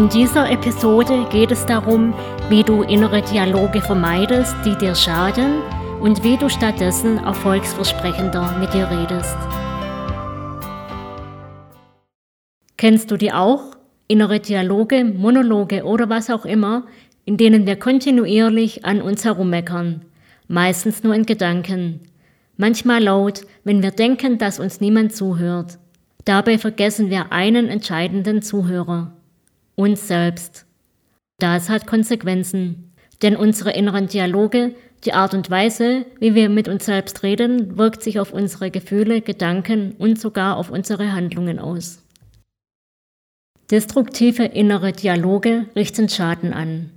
In dieser Episode geht es darum, wie du innere Dialoge vermeidest, die dir schaden und wie du stattdessen erfolgsversprechender mit dir redest. Kennst du die auch? Innere Dialoge, Monologe oder was auch immer, in denen wir kontinuierlich an uns herummeckern, meistens nur in Gedanken, manchmal laut, wenn wir denken, dass uns niemand zuhört. Dabei vergessen wir einen entscheidenden Zuhörer uns selbst. Das hat Konsequenzen, denn unsere inneren Dialoge, die Art und Weise, wie wir mit uns selbst reden, wirkt sich auf unsere Gefühle, Gedanken und sogar auf unsere Handlungen aus. Destruktive innere Dialoge richten Schaden an.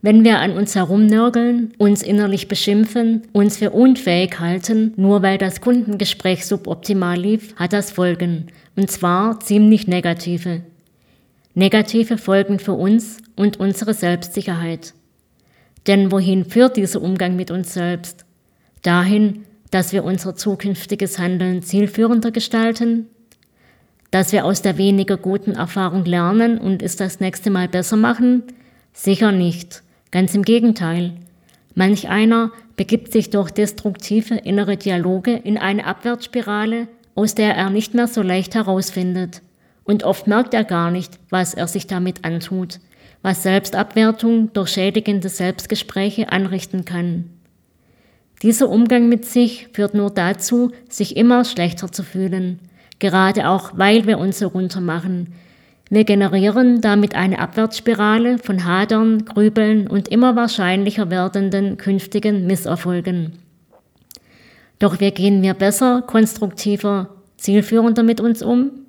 Wenn wir an uns herumnörgeln, uns innerlich beschimpfen, uns für unfähig halten, nur weil das Kundengespräch suboptimal lief, hat das Folgen, und zwar ziemlich negative negative Folgen für uns und unsere Selbstsicherheit. Denn wohin führt dieser Umgang mit uns selbst? Dahin, dass wir unser zukünftiges Handeln zielführender gestalten? Dass wir aus der weniger guten Erfahrung lernen und es das nächste Mal besser machen? Sicher nicht. Ganz im Gegenteil. Manch einer begibt sich durch destruktive innere Dialoge in eine Abwärtsspirale, aus der er nicht mehr so leicht herausfindet. Und oft merkt er gar nicht, was er sich damit antut, was Selbstabwertung durch schädigende Selbstgespräche anrichten kann. Dieser Umgang mit sich führt nur dazu, sich immer schlechter zu fühlen, gerade auch weil wir uns so runtermachen. Wir generieren damit eine Abwärtsspirale von Hadern, Grübeln und immer wahrscheinlicher werdenden künftigen Misserfolgen. Doch wie gehen wir besser, konstruktiver, zielführender mit uns um?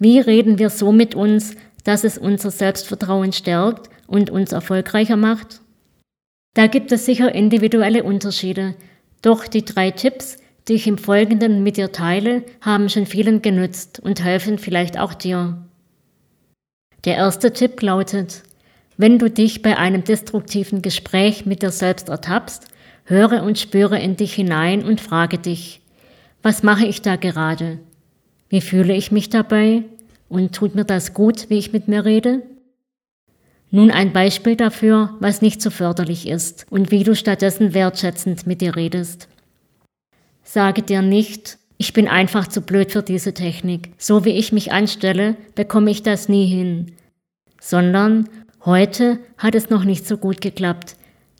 Wie reden wir so mit uns, dass es unser Selbstvertrauen stärkt und uns erfolgreicher macht? Da gibt es sicher individuelle Unterschiede, doch die drei Tipps, die ich im Folgenden mit dir teile, haben schon vielen genützt und helfen vielleicht auch dir. Der erste Tipp lautet, wenn du dich bei einem destruktiven Gespräch mit dir selbst ertappst, höre und spüre in dich hinein und frage dich, was mache ich da gerade? Wie fühle ich mich dabei? Und tut mir das gut, wie ich mit mir rede? Nun ein Beispiel dafür, was nicht so förderlich ist und wie du stattdessen wertschätzend mit dir redest. Sage dir nicht, ich bin einfach zu blöd für diese Technik. So wie ich mich anstelle, bekomme ich das nie hin. Sondern heute hat es noch nicht so gut geklappt.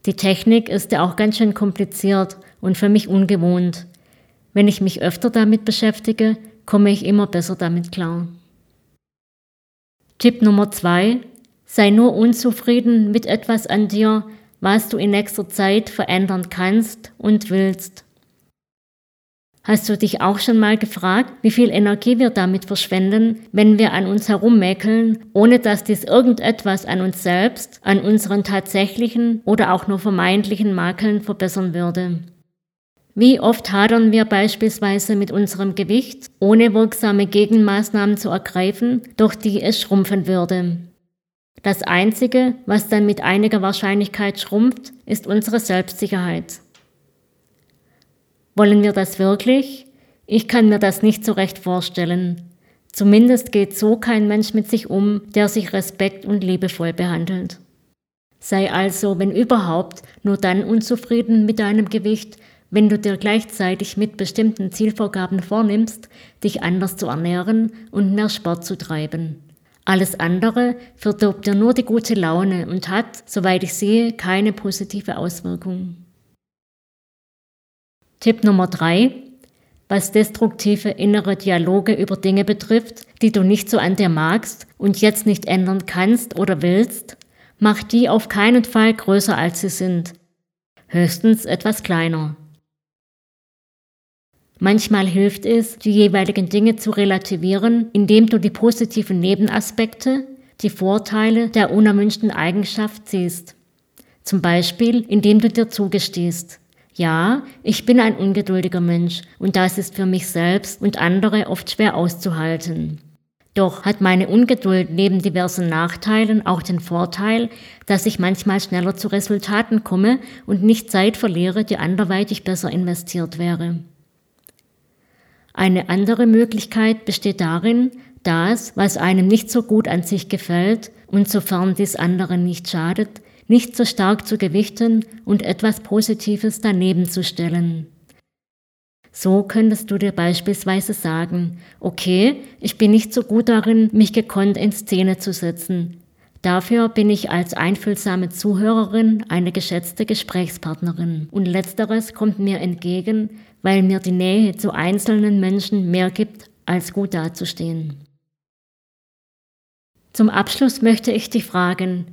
Die Technik ist ja auch ganz schön kompliziert und für mich ungewohnt. Wenn ich mich öfter damit beschäftige, komme ich immer besser damit klar. Tipp Nummer zwei: Sei nur unzufrieden mit etwas an dir, was du in nächster Zeit verändern kannst und willst. Hast du dich auch schon mal gefragt, wie viel Energie wir damit verschwenden, wenn wir an uns herummäkeln, ohne dass dies irgendetwas an uns selbst, an unseren tatsächlichen oder auch nur vermeintlichen Makeln verbessern würde? Wie oft hadern wir beispielsweise mit unserem Gewicht, ohne wirksame Gegenmaßnahmen zu ergreifen, durch die es schrumpfen würde. Das Einzige, was dann mit einiger Wahrscheinlichkeit schrumpft, ist unsere Selbstsicherheit. Wollen wir das wirklich? Ich kann mir das nicht so recht vorstellen. Zumindest geht so kein Mensch mit sich um, der sich respekt und liebevoll behandelt. Sei also, wenn überhaupt, nur dann unzufrieden mit deinem Gewicht, wenn du dir gleichzeitig mit bestimmten Zielvorgaben vornimmst, dich anders zu ernähren und mehr Sport zu treiben. Alles andere verdirbt dir nur die gute Laune und hat, soweit ich sehe, keine positive Auswirkung. Tipp Nummer drei: Was destruktive innere Dialoge über Dinge betrifft, die du nicht so an dir magst und jetzt nicht ändern kannst oder willst, mach die auf keinen Fall größer als sie sind. Höchstens etwas kleiner. Manchmal hilft es, die jeweiligen Dinge zu relativieren, indem du die positiven Nebenaspekte, die Vorteile der unerwünschten Eigenschaft siehst. Zum Beispiel, indem du dir zugestehst. Ja, ich bin ein ungeduldiger Mensch und das ist für mich selbst und andere oft schwer auszuhalten. Doch hat meine Ungeduld neben diversen Nachteilen auch den Vorteil, dass ich manchmal schneller zu Resultaten komme und nicht Zeit verliere, die anderweitig besser investiert wäre. Eine andere Möglichkeit besteht darin, das, was einem nicht so gut an sich gefällt und sofern dies anderen nicht schadet, nicht so stark zu gewichten und etwas Positives daneben zu stellen. So könntest du dir beispielsweise sagen, okay, ich bin nicht so gut darin, mich gekonnt in Szene zu setzen. Dafür bin ich als einfühlsame Zuhörerin eine geschätzte Gesprächspartnerin. Und letzteres kommt mir entgegen, weil mir die Nähe zu einzelnen Menschen mehr gibt, als gut dazustehen. Zum Abschluss möchte ich dich fragen,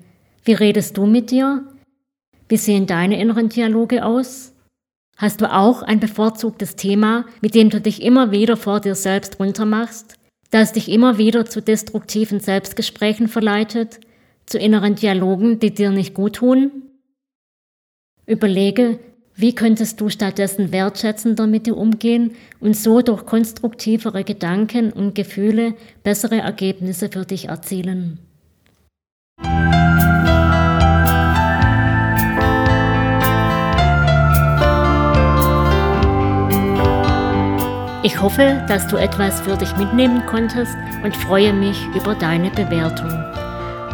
wie redest du mit dir? Wie sehen deine inneren Dialoge aus? Hast du auch ein bevorzugtes Thema, mit dem du dich immer wieder vor dir selbst runtermachst, das dich immer wieder zu destruktiven Selbstgesprächen verleitet, zu inneren Dialogen, die dir nicht gut tun? Überlege, wie könntest du stattdessen wertschätzender mit dir umgehen und so durch konstruktivere Gedanken und Gefühle bessere Ergebnisse für dich erzielen? Ich hoffe, dass du etwas für dich mitnehmen konntest und freue mich über deine Bewertung.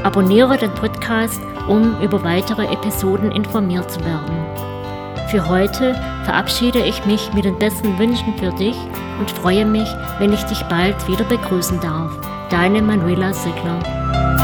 Abonniere den Podcast, um über weitere Episoden informiert zu werden. Für heute verabschiede ich mich mit den besten Wünschen für dich und freue mich, wenn ich dich bald wieder begrüßen darf. Deine Manuela Sigler.